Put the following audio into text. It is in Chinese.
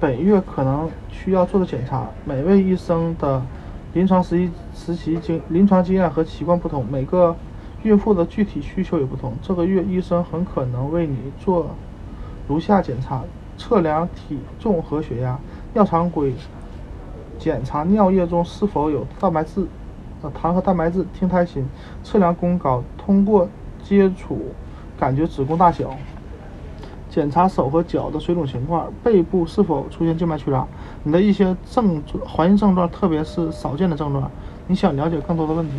本月可能需要做的检查。每位医生的临床实习实习经临床经验和习惯不同，每个孕妇的具体需求也不同。这个月医生很可能为你做如下检查：测量体重和血压，尿常规检查尿液中是否有蛋白质、呃糖和蛋白质，听胎心，测量宫高，通过接触感觉子宫大小。检查手和脚的水肿情况，背部是否出现静脉曲张，你的一些症状、怀孕症状，特别是少见的症状。你想了解更多的问题？